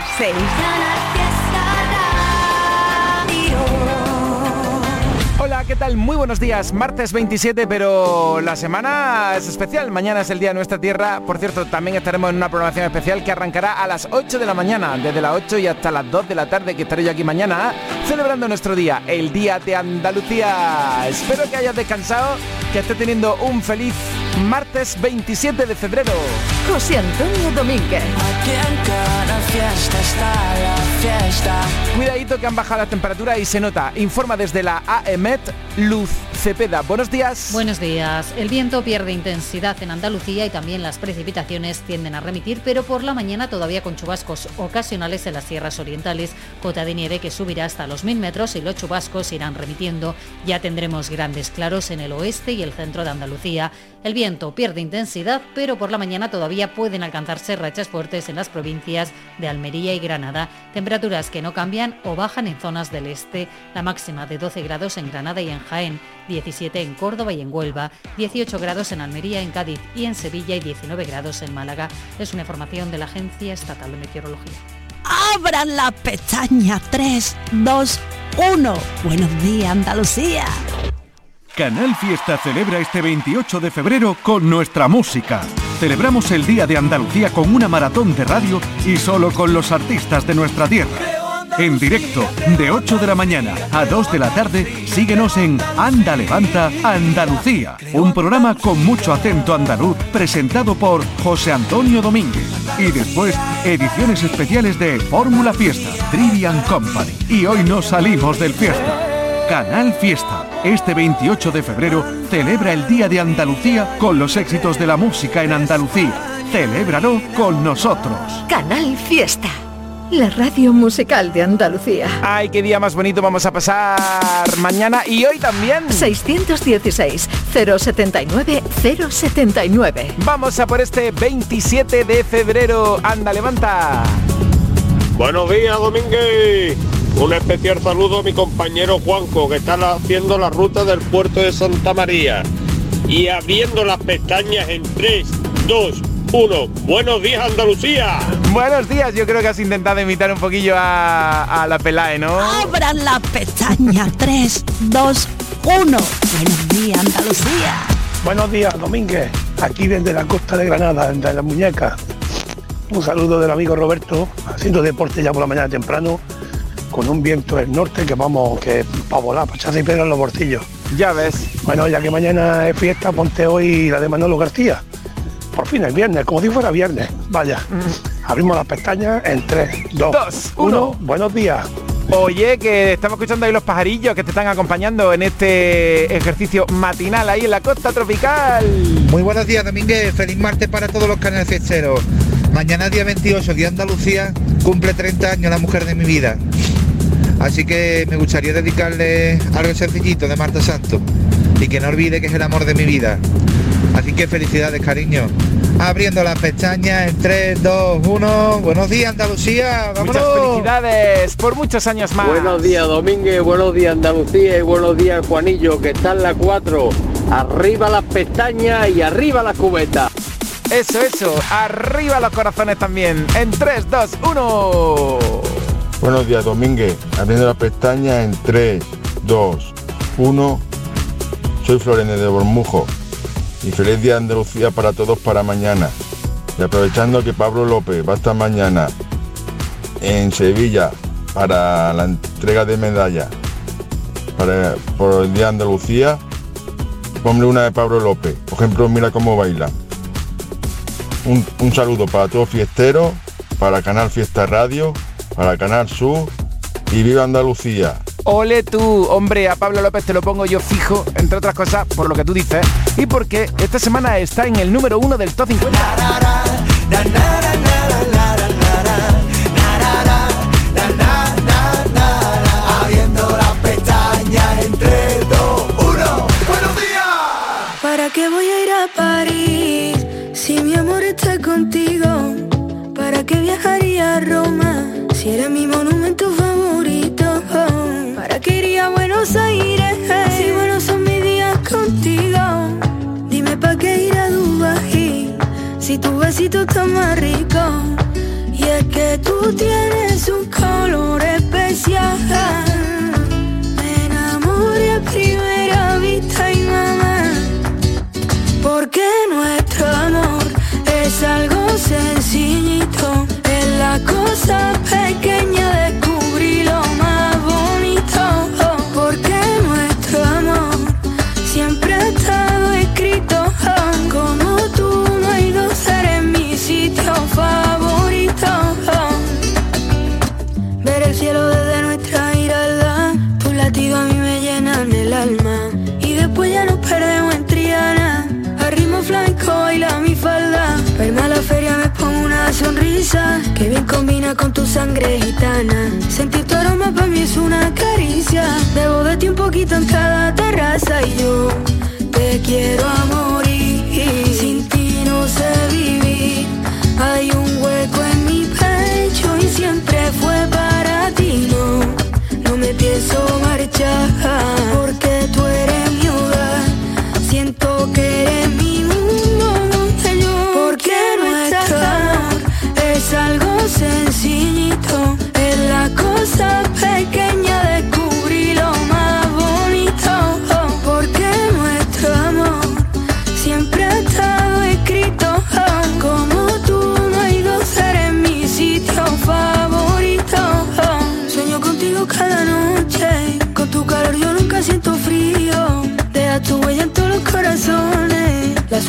las 6. Hola, ¿qué tal? Muy buenos días. Martes 27, pero la semana es especial. Mañana es el Día de Nuestra Tierra. Por cierto, también estaremos en una programación especial que arrancará a las 8 de la mañana, desde las 8 y hasta las 2 de la tarde, que estaré yo aquí mañana celebrando nuestro día, el Día de Andalucía. Espero que hayas descansado, que esté teniendo un feliz martes 27 de febrero. José Antonio Domínguez. Aquí en cada fiesta está la fiesta. Cuidadito que han bajado las temperaturas y se nota. Informa desde la AEMET Luz Cepeda. Buenos días. Buenos días. El viento pierde intensidad en Andalucía y también las precipitaciones tienden a remitir, pero por la mañana todavía con chubascos ocasionales en las sierras orientales, cota de nieve que subirá hasta los 1000 metros y los chubascos irán remitiendo. Ya tendremos grandes claros en el oeste y el centro de Andalucía. El viento pierde intensidad, pero por la mañana todavía pueden alcanzarse rachas fuertes en las provincias de Almería y Granada. Temperaturas que no cambian o bajan en zonas del este. La máxima de 12 grados en Granada y en Jaén, 17 en Córdoba y en Huelva, 18 grados en Almería, en Cádiz y en Sevilla y 19 grados en Málaga. Es una información de la Agencia Estatal de Meteorología. Abran la pestaña 3, 2, 1. Buenos días, Andalucía. Canal Fiesta celebra este 28 de febrero con nuestra música. Celebramos el Día de Andalucía con una maratón de radio y solo con los artistas de nuestra tierra. En directo, de 8 de la mañana a 2 de la tarde, síguenos en Anda Levanta Andalucía, un programa con mucho acento andaluz presentado por José Antonio Domínguez. Y después, ediciones especiales de Fórmula Fiesta, Trivian Company. Y hoy nos salimos del fiesta. Canal Fiesta. Este 28 de febrero celebra el Día de Andalucía con los éxitos de la música en Andalucía. Celébralo con nosotros. Canal Fiesta. La radio musical de Andalucía. Ay, qué día más bonito vamos a pasar mañana y hoy también. 616-079-079. Vamos a por este 27 de febrero. Anda, levanta. Buenos días, Domínguez. Un especial saludo a mi compañero Juanco, que está haciendo la ruta del puerto de Santa María. Y abriendo las pestañas en 3, 2, 1. Buenos días, Andalucía. Buenos días, yo creo que has intentado imitar un poquillo a, a la Pelae, ¿no? Abran la pestaña 3, 2, 1. Buenos días, Andalucía. Buenos días, Domínguez. Aquí desde la costa de Granada, de las muñecas. Un saludo del amigo Roberto, haciendo deporte ya por la mañana temprano, con un viento del norte que vamos, que para volar, para echarse piedra en los bolsillos. Ya ves. Bueno, ya que mañana es fiesta, ponte hoy la de Manolo García. Por fin es viernes, como si fuera viernes. Vaya. Abrimos las pestañas en 3, 2, Dos, 1. uno. Buenos días. Oye, que estamos escuchando ahí los pajarillos que te están acompañando en este ejercicio matinal ahí en la costa tropical. Muy buenos días, Domínguez. Feliz martes para todos los canales fiesteros. Mañana, día 28, Día de Andalucía, cumple 30 años la mujer de mi vida. Así que me gustaría dedicarle algo sencillito de Marta Santo. Y que no olvide que es el amor de mi vida. Así que felicidades, cariño. Abriendo las pestañas en 3, 2, 1. Buenos días, Andalucía. Muchas ¡Vámonos! felicidades por muchos años más. Buenos días Domínguez, buenos días Andalucía y buenos días Juanillo, que está en la 4. Arriba las pestañas y arriba las cubetas. Eso, eso. Arriba los corazones también. En 3, 2, 1. Buenos días, Domínguez. Abriendo la pestaña en 3, 2, 1. Soy Florene de Bormujo. Y feliz día Andalucía para todos para mañana. Y aprovechando que Pablo López va a estar mañana en Sevilla para la entrega de medallas para, por el día Andalucía, ponle una de Pablo López. Por ejemplo, mira cómo baila. Un, un saludo para todos fiesteros, para Canal Fiesta Radio, para Canal Sur y viva Andalucía. Ole tú, hombre, a Pablo López te lo pongo yo fijo, entre otras cosas, por lo que tú dices, y porque esta semana está en el número uno del top 50. Abriendo las pestañas en 3, 2, 1. Buenos días. ¿Para qué voy a ir a ¿para qué ir a Dubái si tu besito está más rico? Y es que tú tienes un color especial. Me enamoré a primera vista y mamá. Porque nuestro amor es algo sencillito. Es la cosa pequeña ya nos perdemos en Triana, a ritmo flamenco baila mi falda. Verme a la feria me pongo una sonrisa, que bien combina con tu sangre gitana. Sentir tu aroma para mí es una caricia, debo de ti un poquito en cada terraza y yo te quiero a morir. Sin ti no sé vivir, hay un hueco en mi pecho y siempre fue para ti. No, no me pienso marchar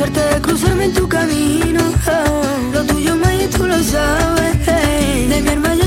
suerte de cruzarme en tu camino. Lo tuyo, Maya, tú lo sabes. De mi hermana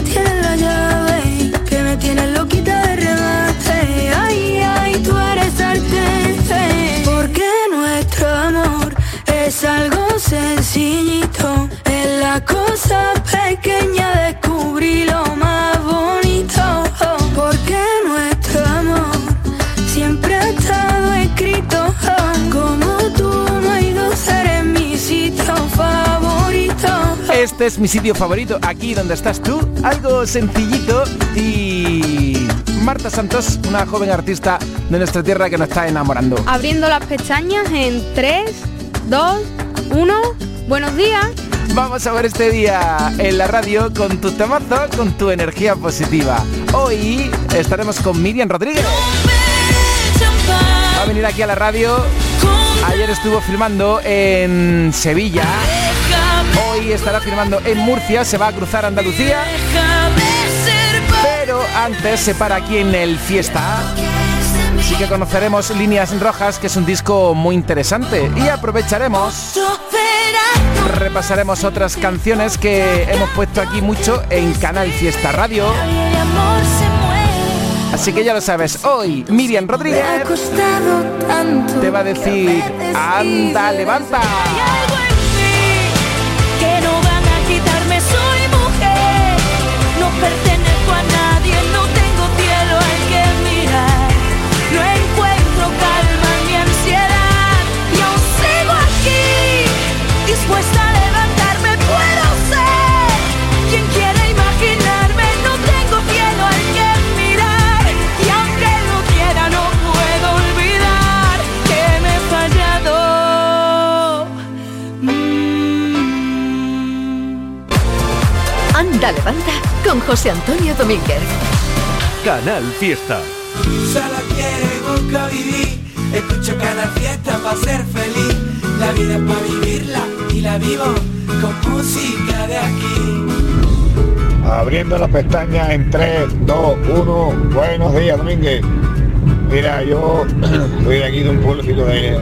Este es mi sitio favorito, aquí donde estás tú, algo sencillito y Marta Santos, una joven artista de nuestra tierra que nos está enamorando. Abriendo las pestañas en 3, 2, 1. Buenos días. Vamos a ver este día en la radio con tu temazo, con tu energía positiva. Hoy estaremos con Miriam Rodríguez. A venir aquí a la radio. Ayer estuvo filmando en Sevilla. Hoy estará filmando en Murcia. Se va a cruzar Andalucía. Pero antes se para aquí en el Fiesta. Así que conoceremos Líneas Rojas, que es un disco muy interesante. Y aprovecharemos repasaremos otras canciones que hemos puesto aquí mucho en Canal Fiesta Radio. Así que ya lo sabes, hoy Miriam Rodríguez te va a decir, anda, levanta. Anda, levanta con José Antonio Domínguez. Canal Fiesta. Solo quiero nunca vivir. Escucho cada fiesta para ser feliz. La vida es para vivirla y la vivo con música de aquí. Abriendo las pestañas en 3, 2, 1. Buenos días, Domínguez. Mira, yo soy de aquí de un pueblecito de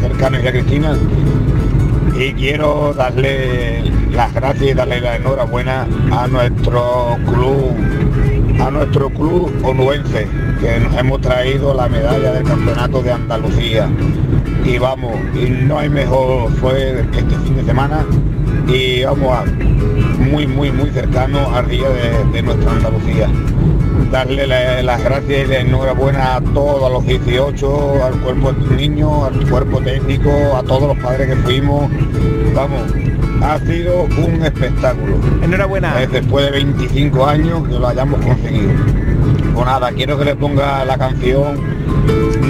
cercano a Cristina y quiero darle las gracias y darle la enhorabuena a nuestro club, a nuestro club onuense, que nos hemos traído la medalla del campeonato de Andalucía. Y vamos, y no hay mejor, fue este fin de semana y vamos a muy, muy, muy cercano al día de, de nuestra Andalucía. Darle la- las gracias y la enhorabuena a todos, a los 18, al cuerpo de niños, al cuerpo técnico, a todos los padres que fuimos. Vamos, ha sido un espectáculo. Enhorabuena. después de 25 años que lo hayamos conseguido. Pues nada, quiero que le ponga la canción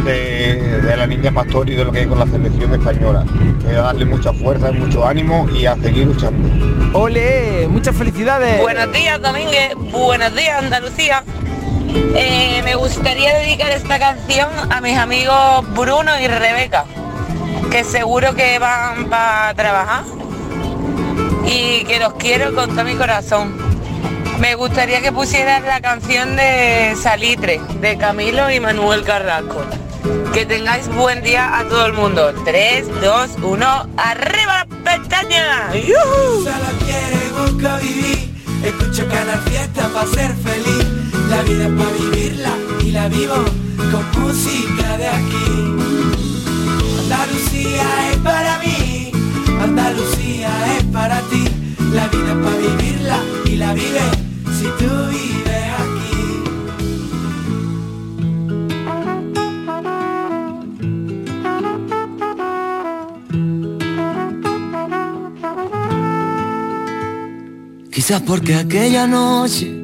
de, de la niña Pastor y de lo que hay con la selección española. Que darle mucha fuerza, mucho ánimo y a seguir luchando. ¡Ole! ¡Muchas felicidades! Buenos días, Domínguez. Buenos días, Andalucía. Eh, me gustaría dedicar esta canción a mis amigos Bruno y Rebeca, que seguro que van para trabajar y que los quiero con todo mi corazón. Me gustaría que pusieran la canción de Salitre, de Camilo y Manuel Carrasco. Que tengáis buen día a todo el mundo. 3, 2, 1, ¡arriba la pestaña! Cada fiesta para ser feliz. La vida es para vivirla y la vivo con música de aquí. Andalucía es para mí, Andalucía es para ti. La vida es para vivirla y la vive si tú vives aquí. Quizás porque aquella noche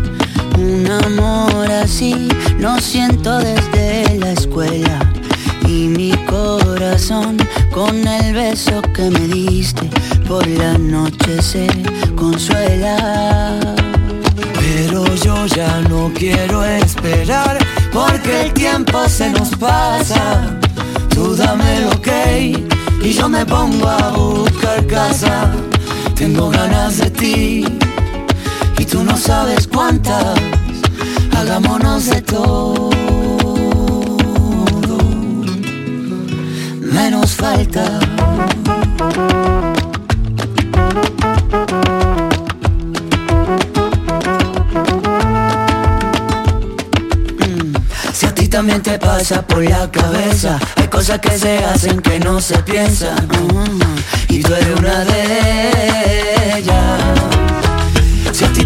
Un amor así no siento desde la escuela. Y mi corazón con el beso que me diste por la noche se consuela. Pero yo ya no quiero esperar porque el tiempo se nos pasa. Tú dame lo que y yo me pongo a buscar casa. Tengo ganas de ti y tú no sabes cuántas. Hagámonos de todo, menos falta. Si a ti también te pasa por la cabeza Hay cosas que se hacen que no se piensan. Y tú eres una de ellas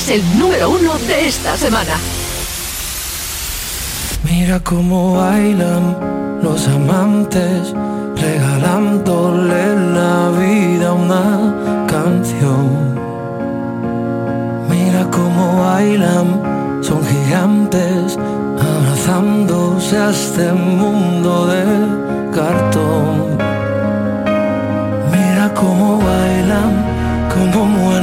es el número uno de esta semana. Mira cómo bailan los amantes, regalándole la vida a una canción. Mira cómo bailan, son gigantes, abrazándose a este mundo de cartón.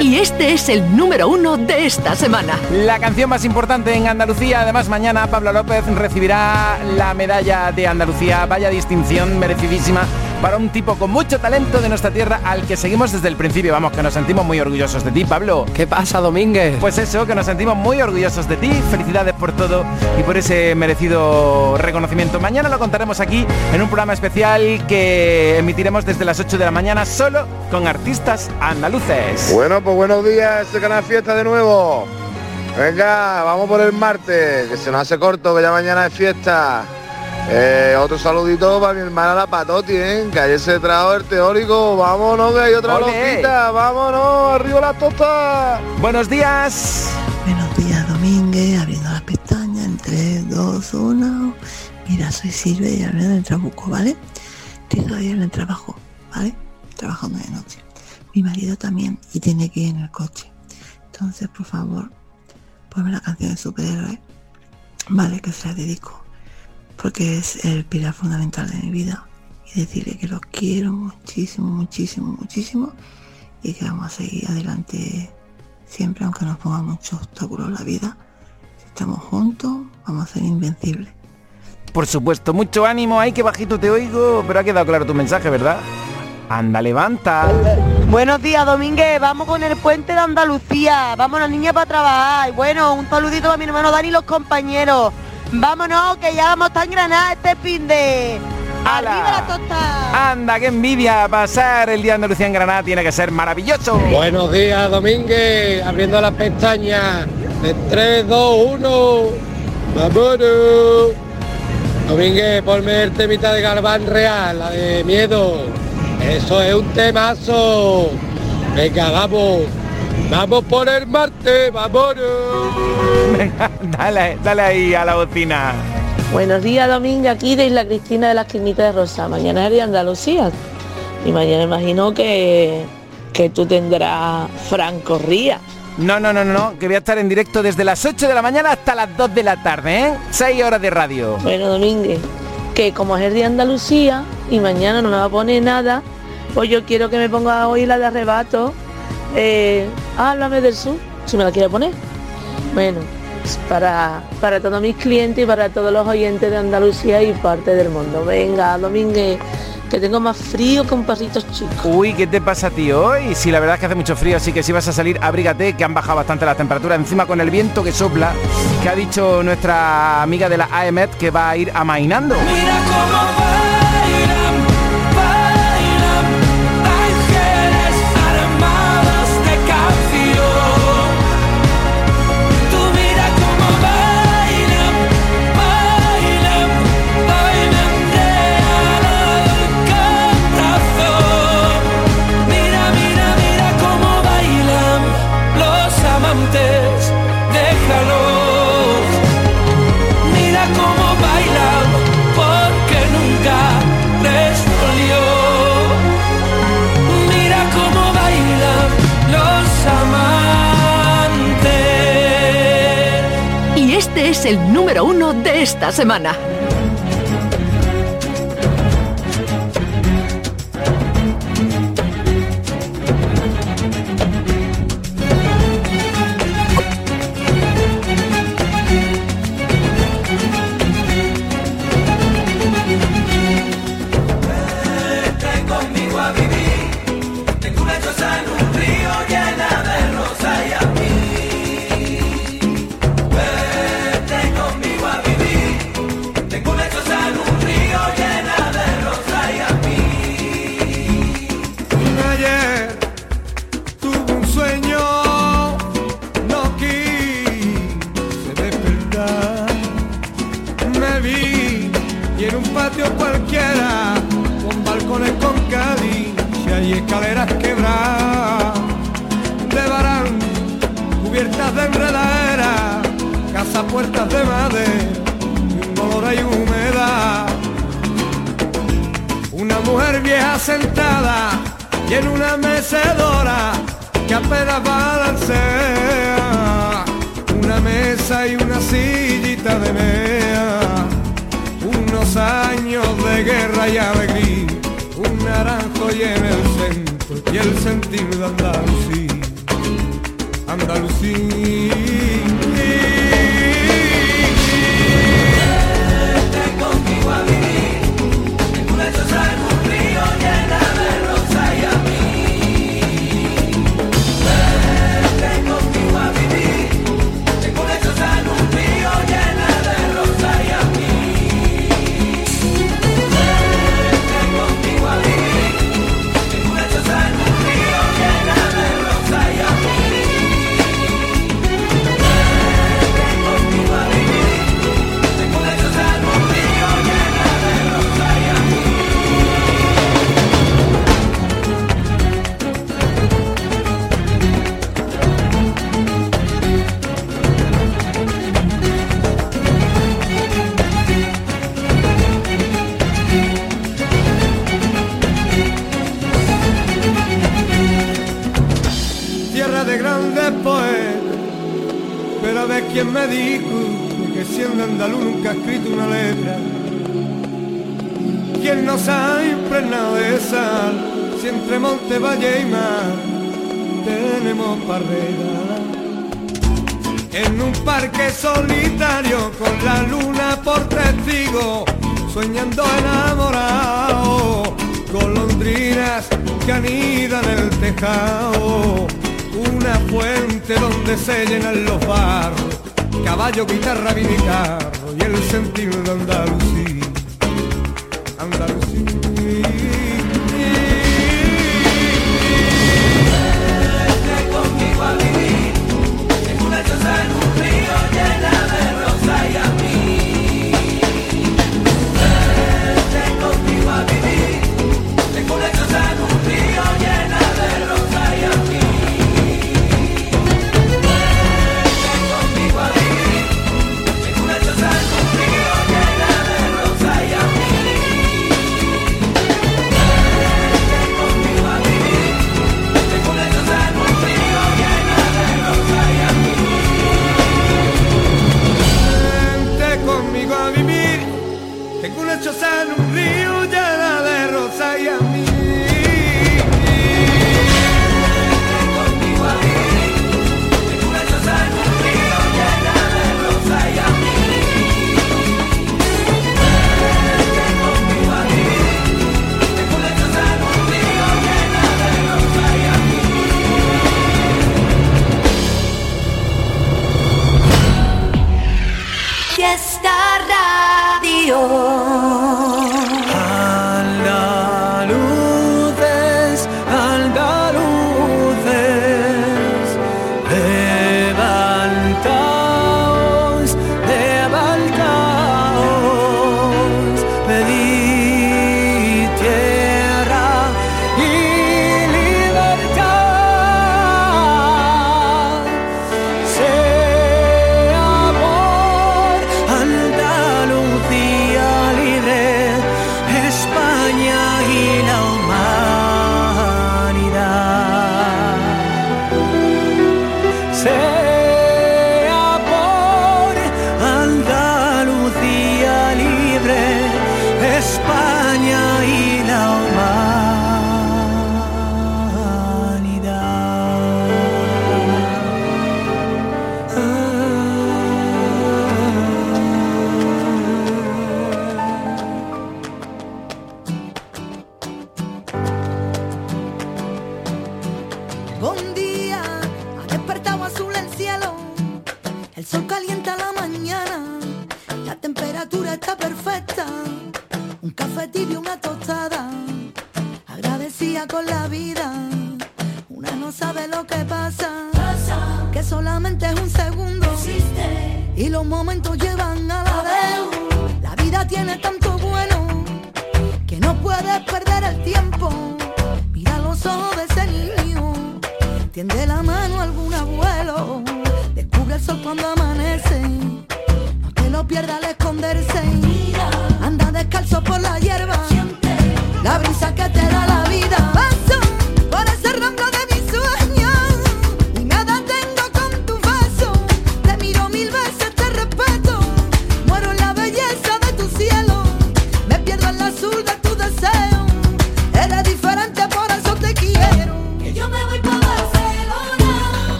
Y este es el número uno de esta semana. La canción más importante en Andalucía, además mañana Pablo López recibirá la medalla de Andalucía, vaya distinción merecidísima para un tipo con mucho talento de nuestra tierra al que seguimos desde el principio, vamos, que nos sentimos muy orgullosos de ti, Pablo. ¿Qué pasa, Domínguez? Pues eso, que nos sentimos muy orgullosos de ti, felicidades por todo y por ese merecido reconocimiento. Mañana lo contaremos aquí en un programa especial que emitiremos desde las 8 de la mañana solo con artistas andaluces. Bueno, pues buenos días, ese canal fiesta de nuevo. Venga, vamos por el martes, que se nos hace corto, que ya mañana es fiesta. Eh, otro saludito para mi hermana la Patoti, ¿eh? que ayer se trajo el teórico. Vámonos, que hay otra loquita. Vámonos, arriba la tosta. Buenos días. Buenos días, Domínguez, abriendo las pestañas en 3, 2, 1. Mira, soy Silvia y hablé del trabuco, ¿vale? Estoy todavía en el trabajo, ¿vale? Trabajando de noche. Mi marido también y tiene que ir en el coche. Entonces, por favor, ponme la canción de superhéroe, ¿vale? Que se la dedico. Porque es el pilar fundamental de mi vida. Y decirle que lo quiero muchísimo, muchísimo, muchísimo. Y que vamos a seguir adelante siempre, aunque nos ponga muchos obstáculos la vida. Si estamos juntos, vamos a ser invencibles. Por supuesto, mucho ánimo, ay que bajito te oigo, pero ha quedado claro tu mensaje, ¿verdad? Anda, levanta. Buenos días, Domínguez. Vamos con el puente de Andalucía. Vamos las niñas para trabajar. Y bueno, un saludito a mi hermano Dani y los compañeros. Vámonos, que ya vamos en Granada este fin de... ¡Arriba la tosta! Anda, qué envidia. Pasar el día de Andalucía en Granada tiene que ser maravilloso. Buenos días, Domínguez. Abriendo las pestañas. De 3, 2, 1. ¡Vámonos! Domínguez, ponme el temita de Galván Real, la de miedo. Eso es un temazo. Venga, vamos. Vamos por el Marte, vámonos. Venga, dale, dale ahí a la bocina. Buenos días, Domingo, aquí de Isla Cristina de las Quinitas de Rosa. Mañana es el Andalucía. Y mañana imagino que, que tú tendrás Franco Ría. No, no, no, no, que voy a estar en directo desde las 8 de la mañana hasta las 2 de la tarde, ¿eh? 6 horas de radio. Bueno, Domínguez, que como es el día de Andalucía y mañana no me va a poner nada, pues yo quiero que me ponga hoy la de arrebato eh, háblame del sur, si me la quiere poner. Bueno, pues para, para todos mis clientes y para todos los oyentes de Andalucía y parte del mundo. Venga, Domínguez, que tengo más frío que un perrito chico. Uy, ¿qué te pasa a ti hoy? Sí, la verdad es que hace mucho frío, así que si vas a salir, abrígate, que han bajado bastante las temperaturas. Encima con el viento que sopla, que ha dicho nuestra amiga de la AEMET que va a ir amainando. Mira cómo va. número uno de esta semana. y el sentir de Andalucía, Andalucía.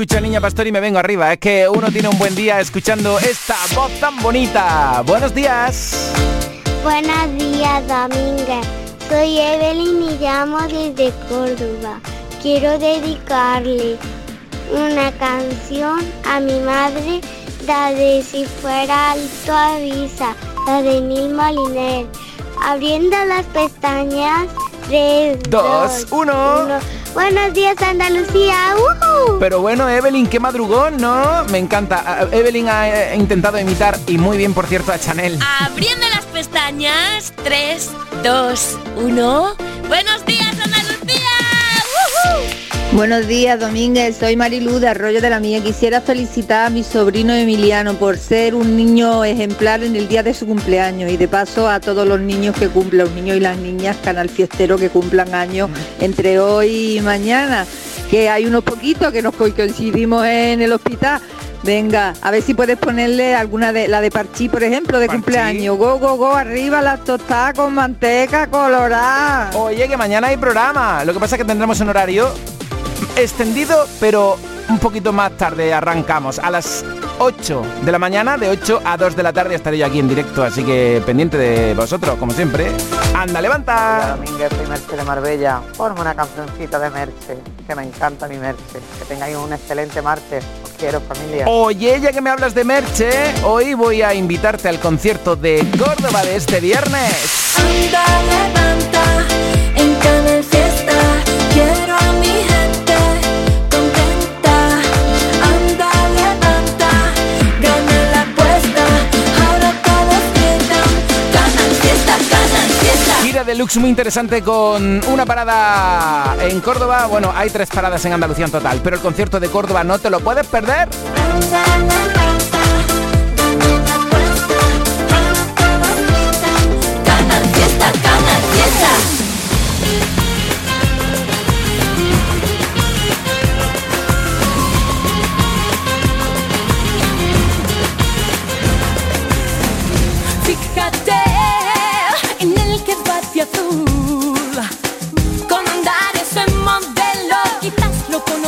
Escucho Niña Pastor y me vengo arriba. Es que uno tiene un buen día escuchando esta voz tan bonita. Buenos días. Buenos días, Domínguez. Soy Evelyn y llamo desde Córdoba. Quiero dedicarle una canción a mi madre, la de Si fuera alto avisa, la de Mil Moliner. Abriendo las pestañas, 3, Dos, 2, uno. Buenos días, Andalucía. ¡Ujú! Pero bueno, Evelyn, qué madrugón, ¿no? Me encanta. Evelyn ha eh, intentado imitar, y muy bien, por cierto, a Chanel. Abriendo las pestañas, 3, 2, 1. Buenos días. Buenos días, Domínguez. Soy Marilu de Arroyo de la Mía. Quisiera felicitar a mi sobrino Emiliano por ser un niño ejemplar en el día de su cumpleaños y de paso a todos los niños que cumplen, los niños y las niñas, canal fiestero que cumplan años entre hoy y mañana. Que hay unos poquitos que nos co- coincidimos en el hospital. Venga, a ver si puedes ponerle alguna de la de Parchí, por ejemplo, de cumpleaños. Go, go, go, arriba las tostadas con manteca colorada. Oye, que mañana hay programa. Lo que pasa es que tendremos un horario extendido, pero un poquito más tarde arrancamos. A las 8 de la mañana, de 8 a 2 de la tarde estaré yo aquí en directo, así que pendiente de vosotros, como siempre. Anda, levanta. Domínguez, soy Merche de Marbella. Ponme una cancioncita de Merche, que me encanta mi Merche. Que tengáis un excelente martes. Os quiero, familia. Oye, ya que me hablas de Merche, hoy voy a invitarte al concierto de Córdoba de este viernes. Anda, levanta, deluxe muy interesante con una parada en Córdoba. Bueno, hay tres paradas en Andalucía en total, pero el concierto de Córdoba no te lo puedes perder.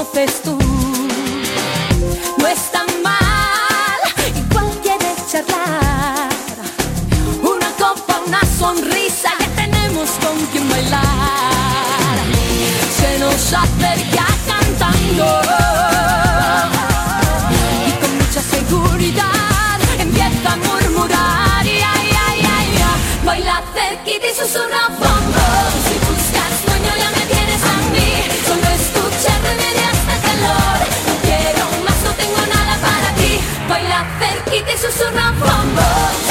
No es tan mal, igual quieres charlar. Una copa, una sonrisa, ya tenemos con quien bailar. Se nos acerca cantando. Y con mucha seguridad empieza a murmurar. Y ay, ay, ay, ay. Baila cerquita y susurra, vamos. This is a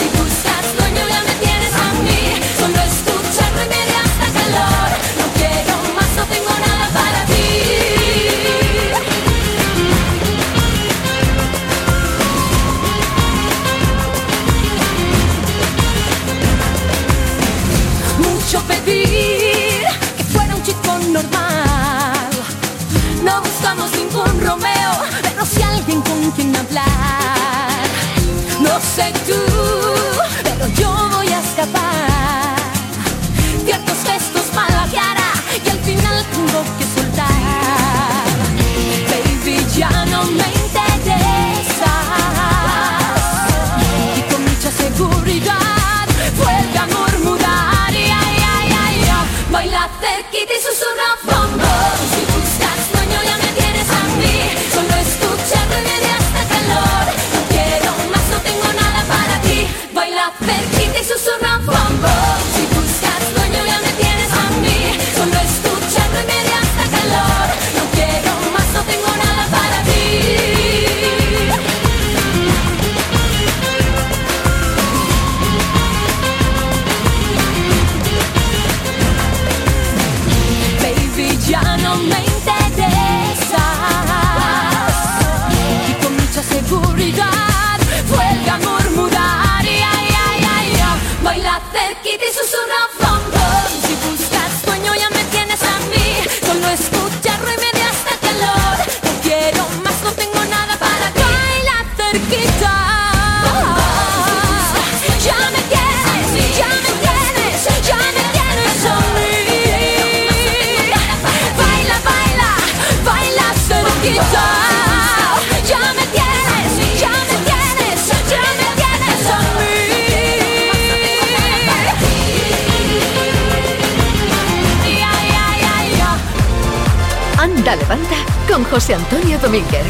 Domínguez.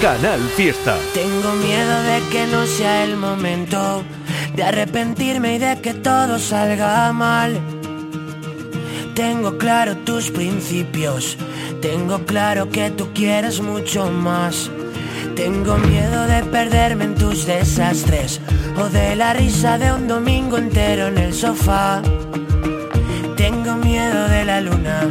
Canal Fiesta. Tengo miedo de que no sea el momento de arrepentirme y de que todo salga mal. Tengo claro tus principios, tengo claro que tú quieres mucho más. Tengo miedo de perderme en tus desastres o de la risa de un domingo entero en el sofá. Tengo miedo de la luna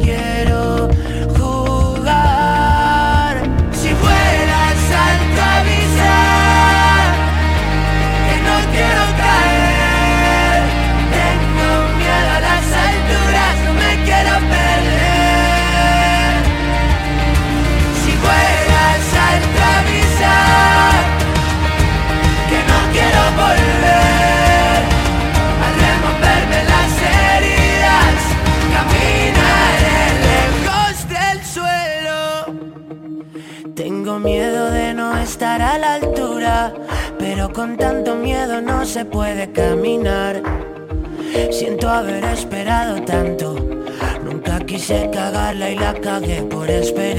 la cagué por esperar.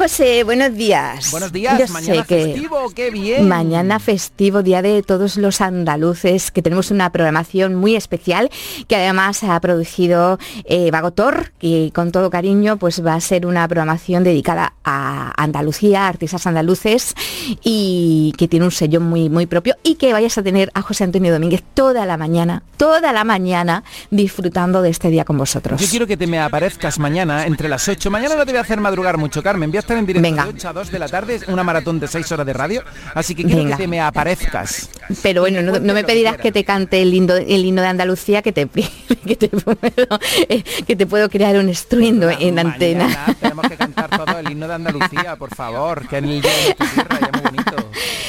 José, buenos días. Buenos días, Yo mañana sé que festivo, qué bien. Mañana festivo, día de todos los andaluces, que tenemos una programación muy especial que además ha producido eh, Vagotor y con todo cariño pues va a ser una programación dedicada a Andalucía, artistas andaluces y que tiene un sello muy, muy propio y que vayas a tener a José Antonio Domínguez toda la mañana, toda la mañana disfrutando de este día con vosotros. Yo quiero que te me aparezcas mañana entre las 8. Mañana no te voy a hacer madrugar mucho, Carmen. Voy a estar en directo Venga. de 8 a 2 de la tarde, una maratón de 6 horas de radio. Así que quiero Venga. que te me aparezcas. Pero bueno, no, no me pedirás que te cante el himno, el himno de Andalucía, que te, que te puedo, eh, que te puedo crear un estruendo en antena. Mañana tenemos que cantar todo el himno de Andalucía, por favor, que en el día de tu tierra ya muy bonito.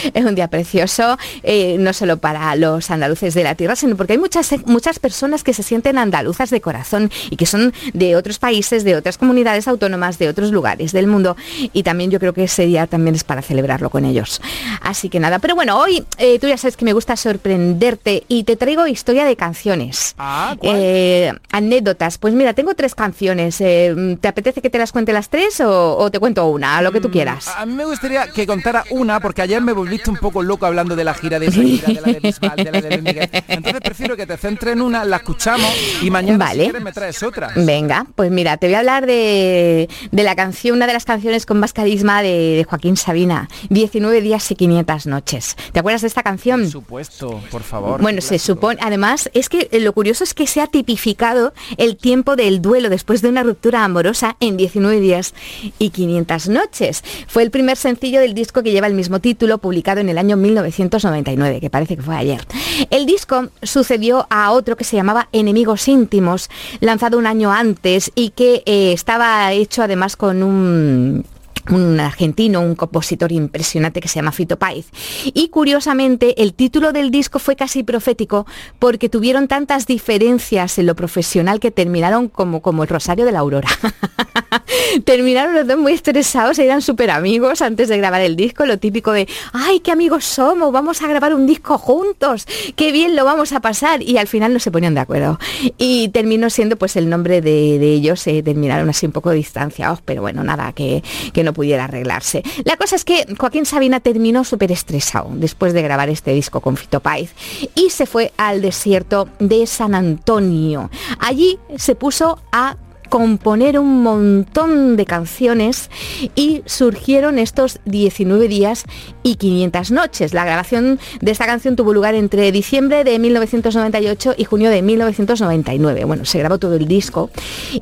Es un día precioso, eh, no solo para los andaluces de la tierra, sino porque hay muchas, muchas personas que se sienten andaluzas de corazón y que son de otros países, de otras comunidades autónomas, de otros lugares del mundo. Y también yo creo que ese día también es para celebrarlo con ellos. Así que nada, pero bueno, hoy eh, tú ya sabes que me gusta sorprenderte y te traigo historia de canciones. Ah, Eh, anécdotas. Pues mira, tengo tres canciones. Eh, ¿Te apetece que te las cuente las tres o, o te cuento una? Lo que tú quieras. A mí me gustaría que contara una, porque ayer me volviste un poco loco hablando de la gira de Shakira, de la de Bisbal, de la de Luis Miguel. Entonces prefiero que te centre en una, la escuchamos y mañana Vale. si quieres me traes otra. Venga, pues mira, te voy a hablar de, de la canción, una de las canciones con más carisma de, de Joaquín Sabina, 19 días y 500 noches. ¿Te acuerdas de esta canción? Por supuesto, por favor. Bueno, se supone, además, es que eh, lo curioso es que se ha tipificado el tiempo del duelo después de una ruptura amorosa en 19 días y 500 noches. Fue el primer sencillo del disco que lleva el mismo título, publicado en el año 1999, que parece que fue ayer. El disco sucedió a otro que se llamaba Enemigos íntimos, lanzado un año antes y que eh, estaba hecho además con un un argentino, un compositor impresionante que se llama Fito Páez. Y curiosamente, el título del disco fue casi profético porque tuvieron tantas diferencias en lo profesional que terminaron como, como el Rosario de la Aurora. terminaron los dos muy estresados, eran súper amigos antes de grabar el disco, lo típico de, ay, qué amigos somos, vamos a grabar un disco juntos, qué bien lo vamos a pasar. Y al final no se ponían de acuerdo. Y terminó siendo pues el nombre de, de ellos, se terminaron así un poco distanciados, pero bueno, nada, que, que no pudiera arreglarse. La cosa es que Joaquín Sabina terminó súper estresado después de grabar este disco con Fito Páez y se fue al desierto de San Antonio. Allí se puso a componer un montón de canciones y surgieron estos 19 días y 500 noches. La grabación de esta canción tuvo lugar entre diciembre de 1998 y junio de 1999. Bueno, se grabó todo el disco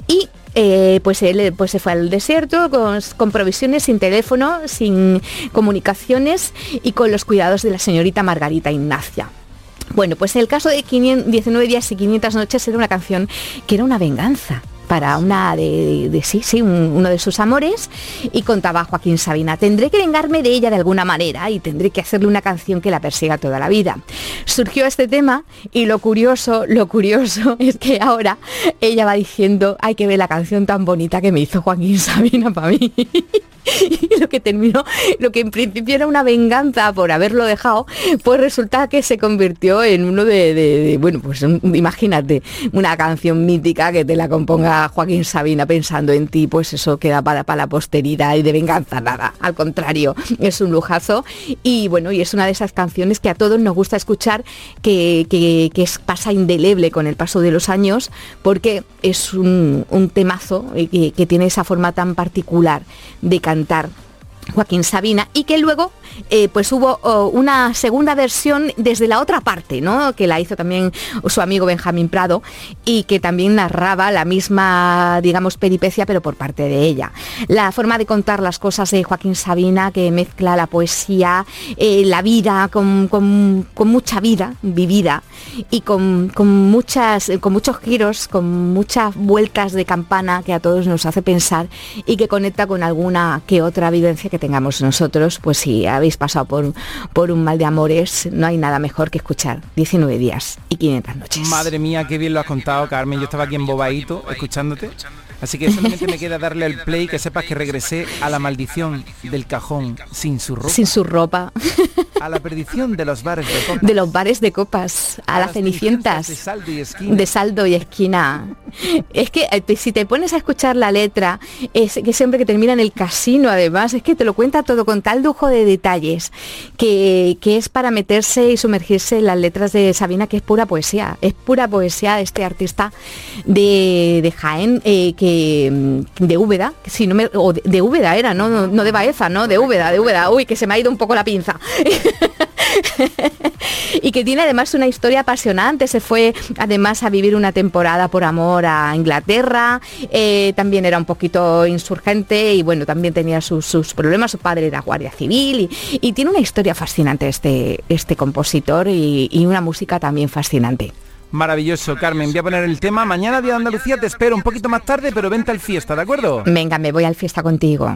y eh, pues él pues se fue al desierto con, con provisiones, sin teléfono, sin comunicaciones y con los cuidados de la señorita Margarita Ignacia. Bueno, pues el caso de 500 19 días y 500 noches era una canción que era una venganza para una de, de- sí, sí, un- uno de sus amores y contaba Joaquín Sabina, tendré que vengarme de ella de alguna manera y tendré que hacerle una canción que la persiga toda la vida. Surgió este tema y lo curioso, lo curioso es que ahora ella va diciendo, hay que ver la canción tan bonita que me hizo Joaquín Sabina para mí. Y lo que terminó, lo que en principio era una venganza por haberlo dejado, pues resulta que se convirtió en uno de, bueno, pues imagínate, una canción mítica que te la componga Joaquín Sabina pensando en ti, pues eso queda para, para la posteridad y de venganza nada, al contrario, es un lujazo. Y bueno, y es una de esas canciones que a todos nos gusta escuchar, que, que- que es, pasa indeleble con el paso de los años, porque es un, un temazo eh, que, que tiene esa forma tan particular de cantar cantar. Joaquín Sabina y que luego eh, pues hubo oh, una segunda versión desde la otra parte, ¿no? Que la hizo también su amigo Benjamín Prado y que también narraba la misma, digamos, peripecia, pero por parte de ella. La forma de contar las cosas de Joaquín Sabina, que mezcla la poesía, eh, la vida, con, con- mucha vida vivida y con, con muchas, con muchos giros, con muchas vueltas de campana que a todos nos hace pensar y que conecta con alguna que otra vivencia que tengamos nosotros, pues si habéis pasado por, por un mal de amores, no hay nada mejor que escuchar 19 días y 500 noches. Madre mía, qué bien lo has contado, Carmen. Yo estaba aquí embobadito escuchándote. Así que solamente me queda darle el play que sepas que regresé a la maldición del cajón sin su ropa, Sin su ropa, a la perdición de los bares de copas, de los bares de copas, a, las cenicientas. de saldo y esquina. de saldo y esquina. Es que eh, si te pones a escuchar la letra, es que siempre que termina en el casino, además, es que te lo cuenta todo con tal lujo de detalles que, que es para meterse y sumergirse en las letras de Sabina, que es pura poesía. Es pura poesía de este artista de, de Jaén, eh, que mm, de Úbeda, si no me, o de, de Úbeda era, ¿no? No, no de Baeza, ¿no? De Úbeda, de Úbeda. Uy, que se me ha ido un poco la pinza. y que tiene además una historia apasionante. Se fue además a vivir una temporada por amor a Inglaterra. eh, también era un poquito insurgente y bueno, también tenía sus, sus problemas. Su padre era guardia civil y, y tiene una historia fascinante este, este compositor y, y una música también fascinante. Maravilloso, Carmen. Voy a poner el tema. Mañana Día de Andalucía te espero un poquito más tarde, pero vente al fiesta, ¿de acuerdo? Venga, me voy al fiesta contigo.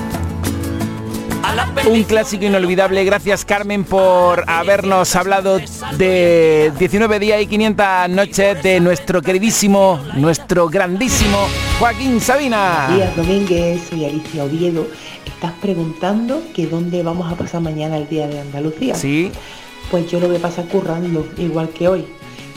Un clásico inolvidable. Gracias Carmen por habernos hablado de 19 días y 500 noches de nuestro queridísimo, nuestro grandísimo Joaquín Sabina. Días, Domínguez. Soy Alicia Oviedo. Estás preguntando que dónde vamos a pasar mañana el día de Andalucía. Sí. Pues yo lo voy a pasar currando, igual que hoy,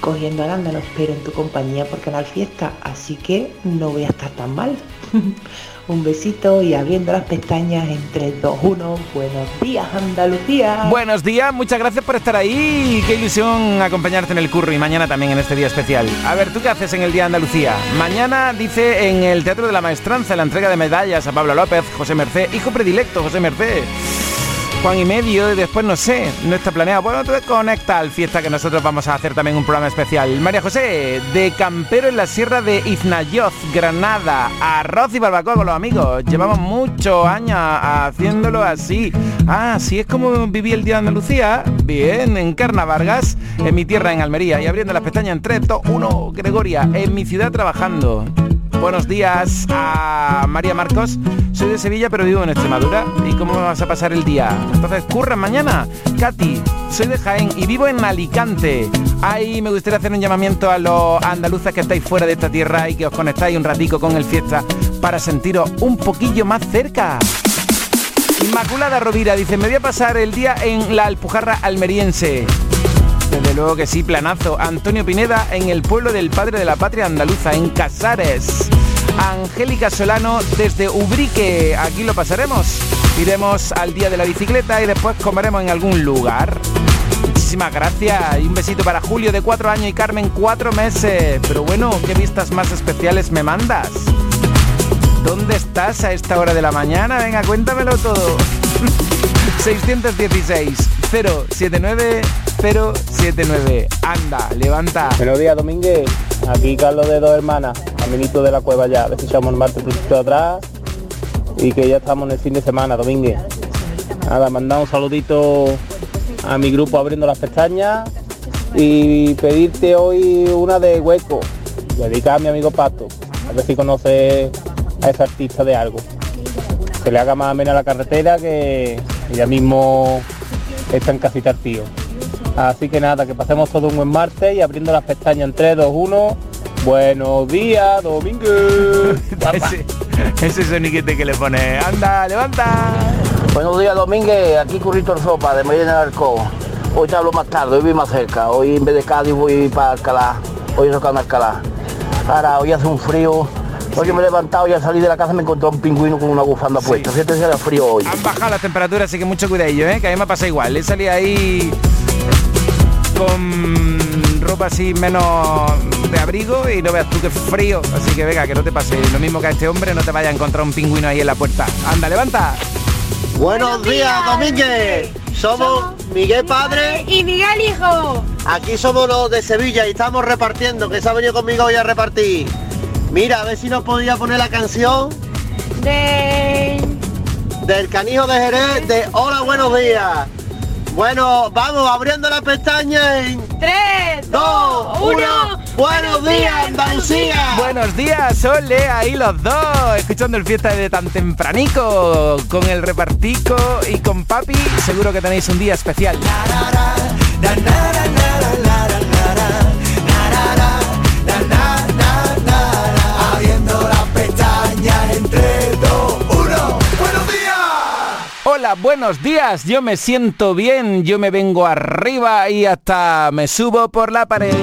cogiendo arándanos, pero en tu compañía por Canal Fiesta, así que no voy a estar tan mal. Un besito y abriendo las pestañas en 3, 2, 1. Buenos días, Andalucía. Buenos días, muchas gracias por estar ahí. Qué ilusión acompañarte en el curro y mañana también en este día especial. A ver, ¿tú qué haces en el Día Andalucía? Mañana dice en el Teatro de la Maestranza la entrega de medallas a Pablo López, José Merced, hijo predilecto José Merced. Juan y medio y después no sé, no está planeado. Bueno, te conecta al fiesta que nosotros vamos a hacer también un programa especial. María José, de campero en la sierra de Iznayoz, Granada, arroz y barbacoa con los amigos. Llevamos muchos años haciéndolo así. Ah, sí es como viví el día de Andalucía. Bien, en Carna Vargas, en mi tierra en Almería. Y abriendo las pestañas en 3, 2, 1, Gregoria, en mi ciudad trabajando. Buenos días a María Marcos. Soy de Sevilla pero vivo en Extremadura. ¿Y cómo vas a pasar el día? Entonces, curra mañana. Katy, soy de Jaén y vivo en Alicante. Ahí me gustaría hacer un llamamiento a los andaluces que estáis fuera de esta tierra y que os conectáis un ratico con el fiesta para sentiros un poquillo más cerca. Inmaculada Rovira dice, me voy a pasar el día en la Alpujarra almeriense. Desde luego que sí, planazo. Antonio Pineda en el pueblo del padre de la patria andaluza, en Casares. Angélica Solano desde Ubrique. Aquí lo pasaremos. Iremos al día de la bicicleta y después comeremos en algún lugar. Muchísimas gracias y un besito para Julio de cuatro años y Carmen cuatro meses. Pero bueno, ¿qué vistas más especiales me mandas? ¿Dónde estás a esta hora de la mañana? Venga, cuéntamelo todo. 616 079 079. Anda, levanta. Buenos días, Domínguez. Aquí Carlos de Dos Hermanas, caminito de la cueva ya. A ver si echamos el martes poquito atrás y que ya estamos en el fin de semana, Domínguez. Nada, mandar un saludito a mi grupo abriendo las pestañas y pedirte hoy una de hueco, dedicada a mi amigo Pato, a ver si conoce a ese artista de algo. Que le haga más amena la carretera que ya mismo está en casita el tío. Así que nada, que pasemos todo un buen martes y abriendo las pestañas en 3, 2, 1. Buenos días, Domingo. ese, ese soniquete que le pone. Anda, levanta. Buenos días, Domínguez. Aquí Currito en Sopa, de Medina del Arco. Hoy te hablo más tarde, hoy voy más cerca. Hoy en vez de Cádiz voy para Alcalá. Hoy toca en Alcalá. Ahora, hoy hace un frío Hoy que me he levantado y al salir de la casa me encontré un pingüino con una bufanda puesta. Fíjate si era frío hoy. Han bajado las temperaturas, así que mucho cuidadillo, ¿eh? Que a mí me pasa igual. He salido ahí con ropa así menos de abrigo y no veas tú qué frío. Así que venga, que no te pase. Lo mismo que a este hombre, no te vaya a encontrar un pingüino ahí en la puerta. Anda, levanta. Buenos días, Domínguez. Somos Miguel Padre y Miguel Hijo. Aquí somos los de Sevilla y estamos repartiendo, que se ha venido conmigo hoy a repartir. Mira, a ver si nos podía poner la canción De... del canijo de Jerez de Hola, buenos días. Bueno, vamos abriendo la pestaña en 3, 2, 1. Buenos días, Andalucía. Buenos días, ole, ahí los dos, escuchando el fiesta de tan tempranico, con el repartico y con papi, seguro que tenéis un día especial. Buenos días, yo me siento bien, yo me vengo arriba y hasta me subo por la pared.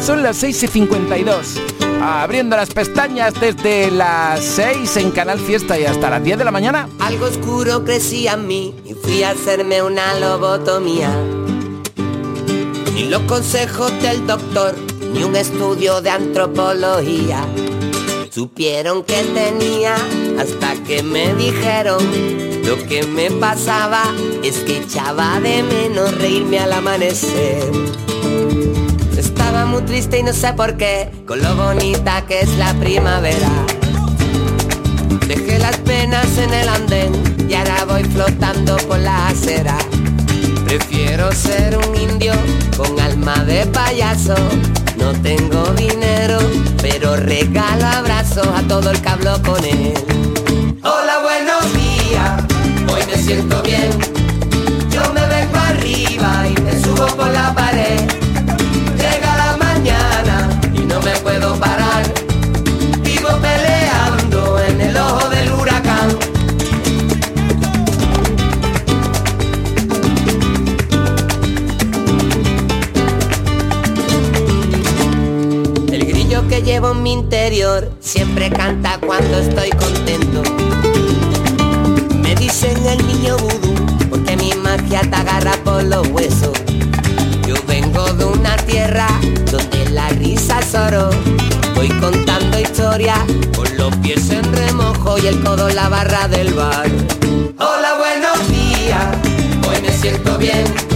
Son las 6 y 52. Abriendo las pestañas desde las 6 en Canal Fiesta y hasta las 10 de la mañana. Algo oscuro crecía en mí y fui a hacerme una lobotomía. Ni los consejos del doctor, ni un estudio de antropología. Supieron que tenía hasta que me dijeron lo que me pasaba es que echaba de menos reírme al amanecer. Estaba muy triste y no sé por qué, con lo bonita que es la primavera. Dejé las penas en el andén y ahora voy flotando por la acera. Prefiero ser un indio con alma de payaso. No tengo dinero, pero regalo abrazos a todo el que habló con él. Siento bien. Yo me vengo arriba y me subo por la pared. Llega la mañana y no me puedo parar. Vivo peleando en el ojo del huracán. El grillo que llevo en mi interior siempre canta cuando estoy contento. Dicen el niño vudú porque mi magia te agarra por los huesos. Yo vengo de una tierra donde la risa es oro. Voy contando historias con los pies en remojo y el codo en la barra del bar. Hola, buenos días, hoy me siento bien.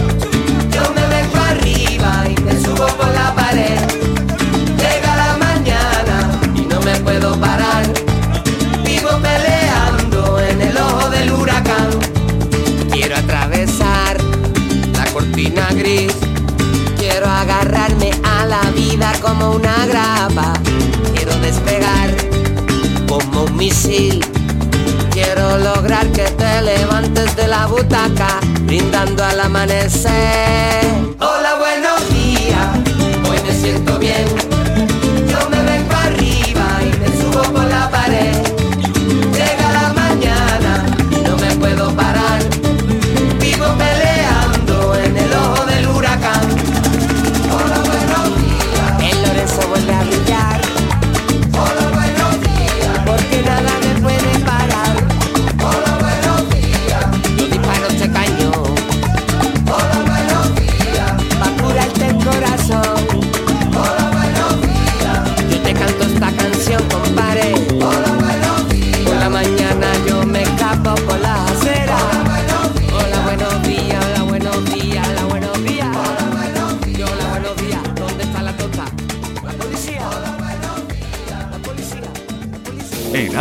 Como una grapa. Quiero despegar como un misil. Quiero lograr que te levantes de la butaca, brindando al amanecer. Hola, buenos días, hoy me siento bien.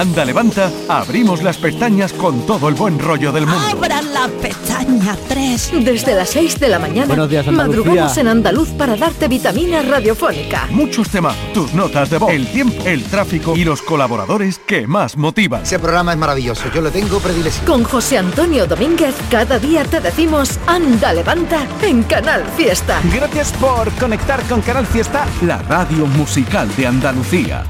Anda Levanta abrimos las pestañas con todo el buen rollo del mundo. Abran la pestaña 3. Desde las 6 de la mañana. Buenos días, Andalucía. Madrugamos en andaluz para darte vitamina radiofónica. Muchos temas, tus notas de voz, el tiempo, el tráfico y los colaboradores que más motivan. Ese programa es maravilloso, yo lo tengo predilección. Con José Antonio Domínguez, cada día te decimos Anda Levanta en Canal Fiesta. Gracias por conectar con Canal Fiesta. La radio musical de Andalucía.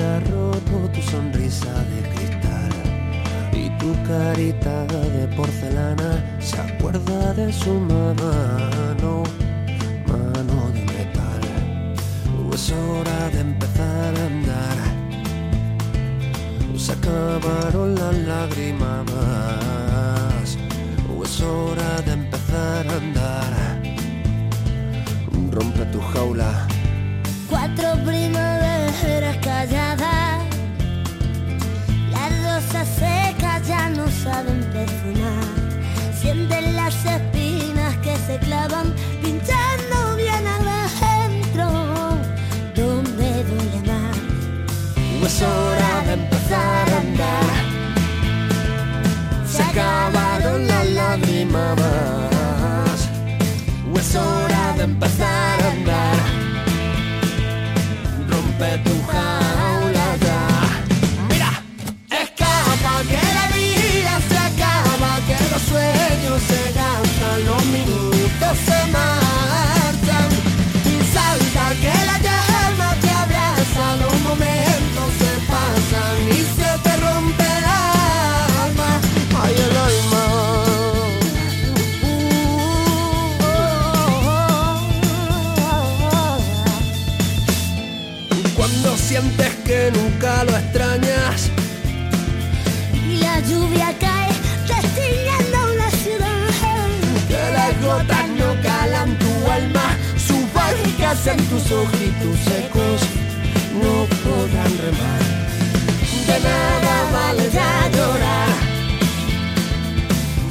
Ha roto tu sonrisa de cristal y tu carita de porcelana se acuerda de su mano, mano de es hora de empezar a andar. Se acabaron las lágrimas. Es hora de empezar a andar. Rompe tu jaula. Acabaron las lágrimas. O es hora de empezar a andar. Rompe tu en tus ojitos secos No podrán remar. De nada vale ya llorar.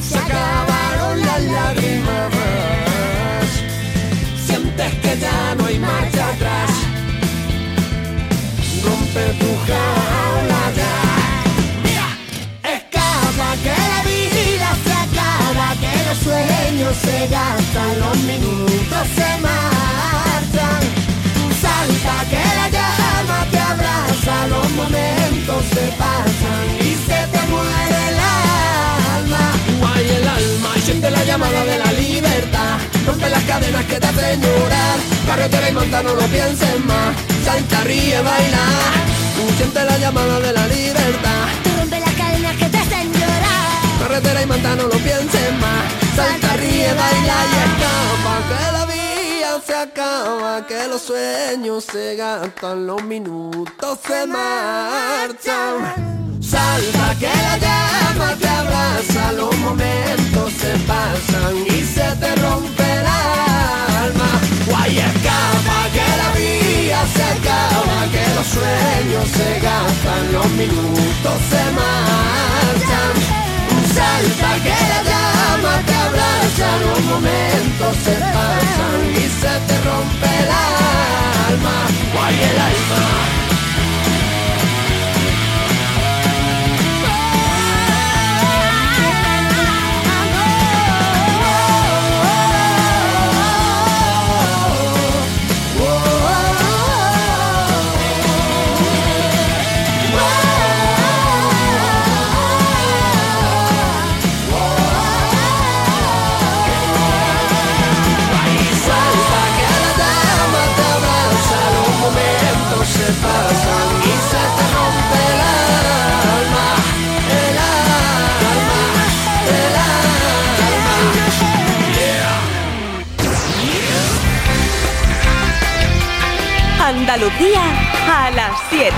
Se acabaron las lágrimas. Sientes que ya no hay marcha atrás. Rompe tu jaula ya. Escapa que la vida se acaba, que los sueños se gastan, los minutos se marchan. Salta que la llama te abraza, los momentos se pasan y se te muere el alma. Guay el alma y siente la llamada de la libertad. Rompe las cadenas que te hacen llorar. Carretera y monta, no lo pienses más. Salta, ríe, baila. Siente la llamada de la libertad. Rompe las cadenas que te hacen llorar. Carretera y manta, no lo pienses más. Salta, ríe, baila y escapa. Que la se acaba, que los sueños se gastan, los minutos se marchan. Salta, que la llama te abraza, los momentos se pasan y se te rompe el alma. Guay, escapa, que la vida se acaba, que los sueños se gastan, los minutos se marchan. Salta que la llama te abraza, los momentos se pasan y se te rompe el alma, guay el alma. Andalucía a las 7.